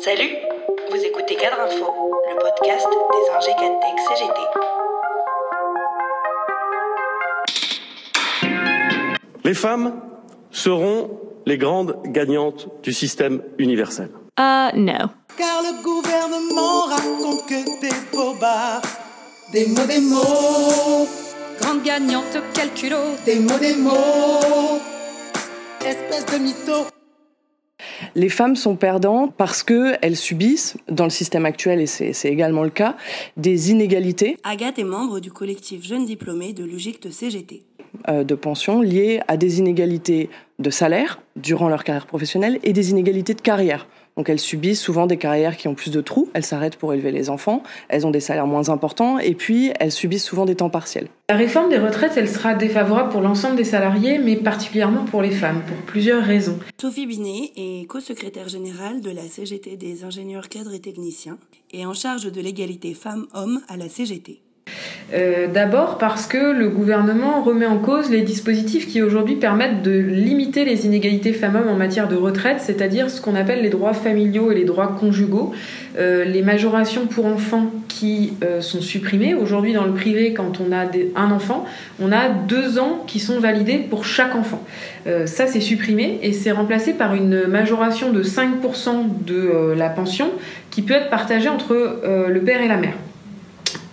Salut, vous écoutez Cadre Info, le podcast des ingé CGT. Les femmes seront les grandes gagnantes du système universel. Uh, no. Car le gouvernement raconte que des bobards, des mots, des mots. Grande gagnante, quel culot. Des mots, des mots. Espèce de mytho. Les femmes sont perdantes parce qu'elles subissent, dans le système actuel, et c'est également le cas, des inégalités. Agathe est membre du collectif Jeunes Diplômés de l'UGICT CGT. Euh, de pension liées à des inégalités de salaire durant leur carrière professionnelle et des inégalités de carrière. Donc elles subissent souvent des carrières qui ont plus de trous, elles s'arrêtent pour élever les enfants, elles ont des salaires moins importants et puis elles subissent souvent des temps partiels. La réforme des retraites, elle sera défavorable pour l'ensemble des salariés, mais particulièrement pour les femmes, pour plusieurs raisons. Sophie Binet est co-secrétaire générale de la CGT des ingénieurs cadres et techniciens et en charge de l'égalité femmes-hommes à la CGT. Euh, d'abord parce que le gouvernement remet en cause les dispositifs qui aujourd'hui permettent de limiter les inégalités femmes-hommes en matière de retraite, c'est-à-dire ce qu'on appelle les droits familiaux et les droits conjugaux, euh, les majorations pour enfants qui euh, sont supprimées. Aujourd'hui dans le privé, quand on a un enfant, on a deux ans qui sont validés pour chaque enfant. ça c'est supprimé et c'est remplacé par une majoration de 5% de la pension qui peut être partagée entre le père et la mère.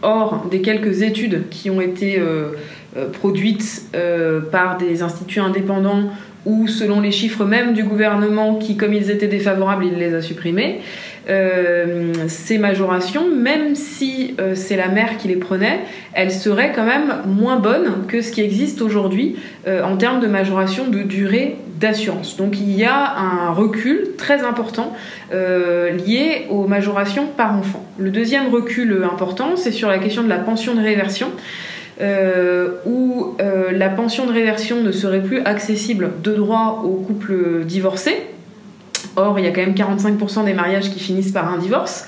Or, des quelques études qui ont été euh, euh, produites euh, par des instituts indépendants ou selon les chiffres même du gouvernement qui, comme ils étaient défavorables, il les a supprimés, ces majorations, même si c'est la mère qui les prenait, elles seraient quand même moins bonnes que ce qui existe aujourd'hui en termes de majoration de durée d'assurance. Donc il y a un recul très important euh, lié aux majorations par enfant. Le deuxième recul important, c'est sur la question de la pension de réversion. Euh, où euh, la pension de réversion ne serait plus accessible de droit aux couples divorcés. Or, il y a quand même 45% des mariages qui finissent par un divorce.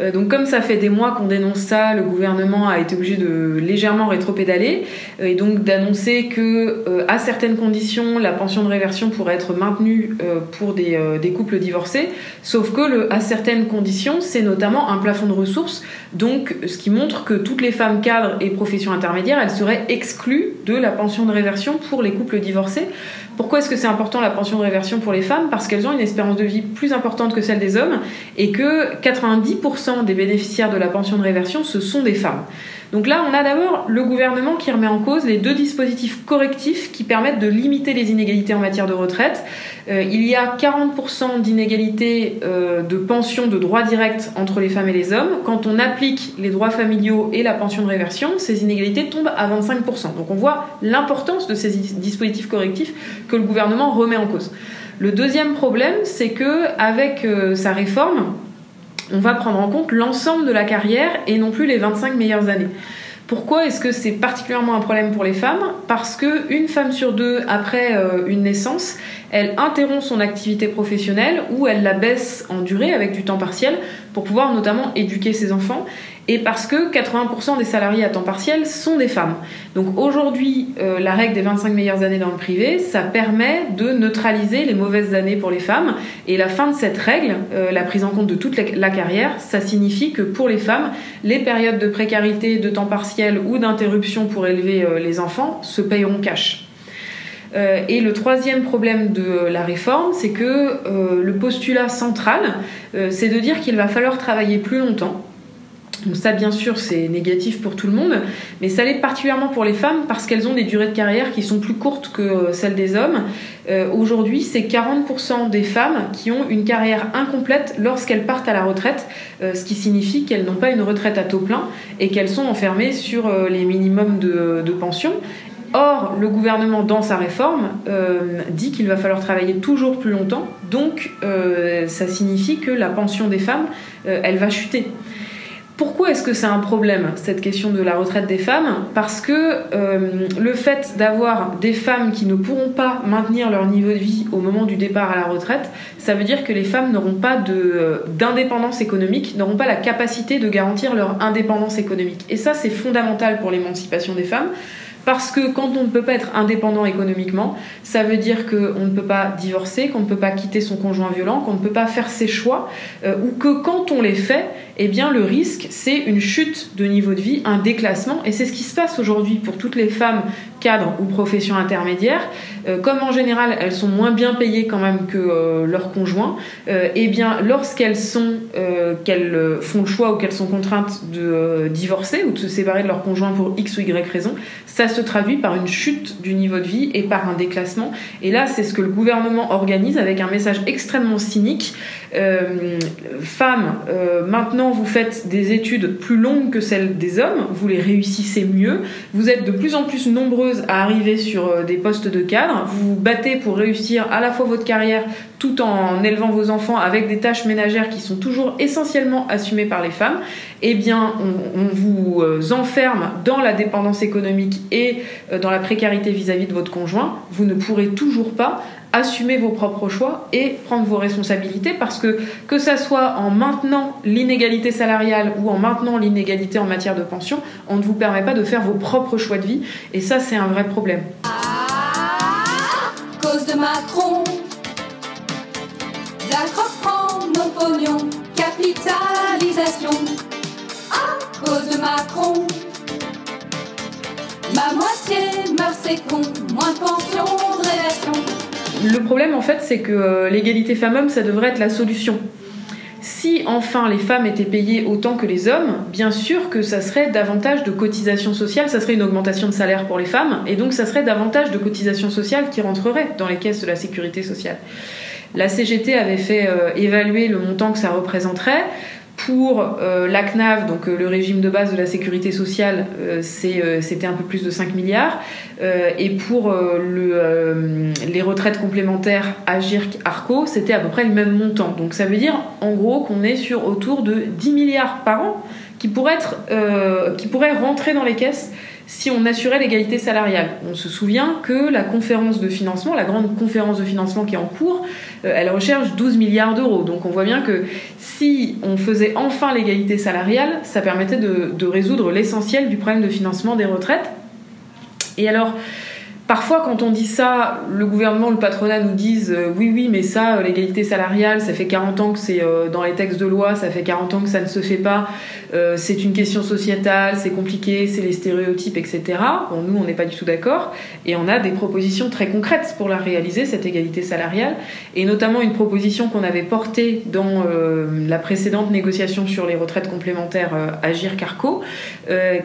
Euh, donc comme ça fait des mois qu'on dénonce ça, le gouvernement a été obligé de légèrement rétropédaler euh, et donc d'annoncer que euh, à certaines conditions la pension de réversion pourrait être maintenue pour des, des, couples divorcés, sauf que le, à certaines conditions c'est notamment un plafond de ressources, donc ce qui montre que toutes les femmes cadres et professions intermédiaires elles seraient exclues de la pension de réversion pour les couples divorcés. Pourquoi est-ce que c'est important la pension de réversion pour les femmes? Parce qu'elles ont une espérance de vie plus importante que celle des hommes et que 90% des bénéficiaires de la pension de réversion, ce sont des femmes. Donc là, on a d'abord le gouvernement qui remet en cause les deux dispositifs correctifs qui permettent de limiter les inégalités en matière de retraite. Euh, il y a 40% d'inégalités euh, de pension de droit direct entre les femmes et les hommes. Quand on applique les droits familiaux et la pension de réversion, ces inégalités tombent à 25%. Donc on voit l'importance de ces dispositifs correctifs que le gouvernement remet en cause. Le deuxième problème, c'est que avec euh, sa réforme, on va prendre en compte l'ensemble de la carrière et non plus les 25 meilleures années. Pourquoi est-ce que c'est particulièrement un problème pour les femmes? Parce que une femme sur deux après euh, une naissance, elle interrompt son activité professionnelle ou elle la baisse en durée avec du temps partiel pour pouvoir notamment éduquer ses enfants et parce que 80% des salariés à temps partiel sont des femmes. Donc aujourd'hui, euh, la règle des 25 meilleures années dans le privé, ça permet de neutraliser les mauvaises années pour les femmes. Et la fin de cette règle, euh, la prise en compte de toute la, carrière, ça signifie que pour les femmes, les périodes de précarité, de temps partiel ou d'interruption pour élever euh, les enfants se payeront cash. et le troisième problème de la réforme, c'est que le postulat central, c'est de dire qu'il va falloir travailler plus longtemps donc ça, bien sûr, c'est négatif pour tout le monde, mais ça l'est particulièrement pour les femmes parce qu'elles ont des durées de carrière qui sont plus courtes que euh, celles des hommes. Euh, aujourd'hui, c'est 40% des femmes qui ont une carrière incomplète lorsqu'elles partent à la retraite, euh, ce qui signifie qu'elles n'ont pas une retraite à taux plein et qu'elles sont enfermées sur les minimums de, de, pension. Or, le gouvernement, dans sa réforme, dit qu'il va falloir travailler toujours plus longtemps, donc ça signifie que la pension des femmes, elle va chuter. Pourquoi est-ce que c'est un problème, cette question de la retraite des femmes? Parce que euh, le fait d'avoir des femmes qui ne pourront pas maintenir leur niveau de vie au moment du départ à la retraite, ça veut dire que les femmes n'auront pas d'indépendance économique, n'auront pas la capacité de garantir leur indépendance économique. Et ça, c'est fondamental pour l'émancipation des femmes Parce que quand on ne peut pas être indépendant économiquement, ça veut dire qu'on ne peut pas divorcer, qu'on ne peut pas quitter son conjoint violent, qu'on ne peut pas faire ses choix, euh, ou que quand on les fait, eh bien le risque c'est une chute de niveau de vie, un déclassement, et c'est ce qui se passe aujourd'hui pour toutes les femmes cadres ou professions intermédiaires. Euh, comme en général elles sont moins bien payées quand même que euh, leurs conjoints, eh bien lorsqu'elles sont qu'elles font le choix ou qu'elles sont contraintes de divorcer ou de se séparer de leur conjoint pour x ou y raison, ça se traduit par une chute du niveau de vie et par un déclassement. Et là, c'est ce que le gouvernement organise avec un message extrêmement cynique. Euh, femmes, euh, maintenant vous faites des études plus longues que celles des hommes, vous les réussissez mieux, vous êtes de plus en plus nombreuses à arriver sur euh, des postes de cadre, vous vous battez pour réussir à la fois votre carrière tout en élevant vos enfants avec des tâches ménagères qui sont toujours essentiellement assumées par les femmes, eh bien on, vous enferme dans la dépendance économique et dans la précarité vis-à-vis -vis de votre conjoint, vous ne pourrez toujours pas assumer vos propres choix et prendre vos responsabilités parce que que ça soit en maintenant l'inégalité salariale ou en maintenant l'inégalité en matière de pension, on ne vous permet pas de faire vos propres choix de vie et ça c'est un vrai problème. À cause de Macron, nos pognons, capitalisation. À cause de Macron, ma moitié meurt c'est con, moins de pension, de relation. Le problème, en fait, c'est que euh, l'égalité femmes-hommes, ça devrait être la solution. Si enfin les femmes étaient payées autant que les hommes, bien sûr que ça serait davantage de cotisations sociales, ça serait une augmentation de salaire pour les femmes, et donc ça serait davantage de cotisations sociales qui rentreraient dans les caisses de la sécurité sociale. La CGT avait fait euh, évaluer le montant que ça représenterait. Pour euh, la CNAV, donc euh, le régime de base de la sécurité sociale, euh, c'était un peu plus de 5 milliards. et pour le, les retraites complémentaires Agirc Arco, c'était à peu près le même montant. Donc ça veut dire en gros qu'on est sur autour de 10 milliards par an qui pourraient rentrer dans les caisses si on assurait l'égalité salariale. On se souvient que la conférence de financement, la grande conférence de financement qui est en cours, euh, elle recherche 12 milliards d'euros. Donc on voit bien que si on faisait enfin l'égalité salariale, ça permettait de, de résoudre l'essentiel du problème de financement des retraites. Et alors, Parfois, quand on dit ça, le gouvernement, le patronat nous disent euh, oui, oui, mais ça, euh, l'égalité salariale, ça fait 40 ans que c'est euh, dans les textes de loi, ça fait 40 ans que ça ne se fait pas, c'est une question sociétale, c'est compliqué, c'est les stéréotypes, etc. Bon, nous, on n'est pas du tout d'accord. Et on a des propositions très concrètes pour la réaliser, cette égalité salariale, et notamment une proposition qu'on avait portée dans la précédente négociation sur les retraites complémentaires Agir Carco,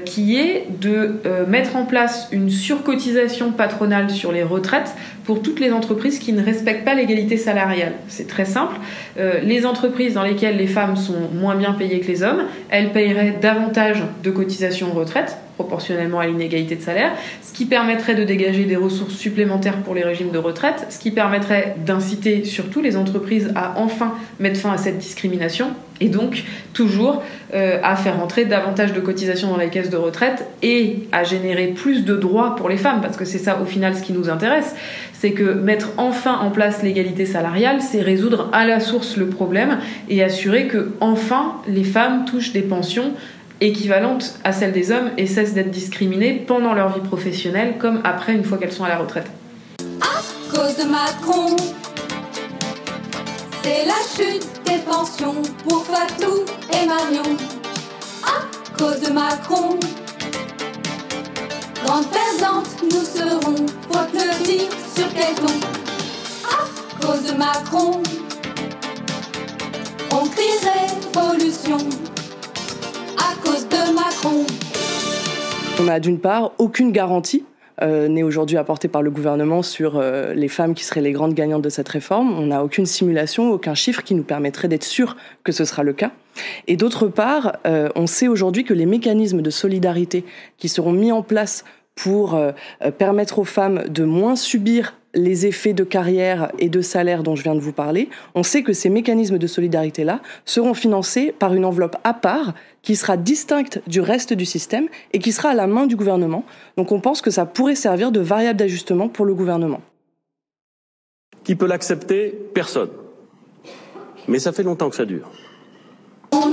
qui est de mettre en place une surcotisation patronale sur les retraites pour toutes les entreprises qui ne respectent pas l'égalité salariale. C'est très simple. Euh, les entreprises dans lesquelles les femmes sont moins bien payées que les hommes, elles paieraient davantage de cotisations retraite proportionnellement à l'inégalité de salaire, ce qui permettrait de dégager des ressources supplémentaires pour les régimes de retraite, ce qui permettrait d'inciter surtout les entreprises à enfin mettre fin à cette discrimination et donc toujours euh, à faire entrer davantage de cotisations dans les caisses de retraite et à générer plus de droits pour les femmes, parce que c'est ça au final ce qui nous intéresse, c'est que mettre enfin en place l'égalité salariale, c'est résoudre à la source le problème et assurer que enfin les femmes touchent des pensions équivalentes à celles des hommes et cessent d'être discriminées pendant leur vie professionnelle comme après une fois qu'elles sont à la retraite. À cause de Macron, c'est la chute des pensions pour Fatou et Marion. À cause de Macron, grande perdante nous serons, faut le dire sur quel ton. À cause de Macron, on crie révolution On a d'une part aucune garantie euh, n'est aujourd'hui apportée par le gouvernement sur euh, les femmes qui seraient les grandes gagnantes de cette réforme. On n'a aucune simulation, aucun chiffre qui nous permettrait d'être sûr que ce sera le cas. Et d'autre part, euh, on sait aujourd'hui que les mécanismes de solidarité qui seront mis en place pour permettre aux femmes de moins subir les effets de carrière et de salaire dont je viens de vous parler, on sait que ces mécanismes de solidarité-là seront financés par une enveloppe à part qui sera distincte du reste du système et qui sera à la main du gouvernement. Donc on pense que ça pourrait servir de variable d'ajustement pour le gouvernement. Qui peut l'accepter? Personne. Mais ça fait longtemps que ça dure. On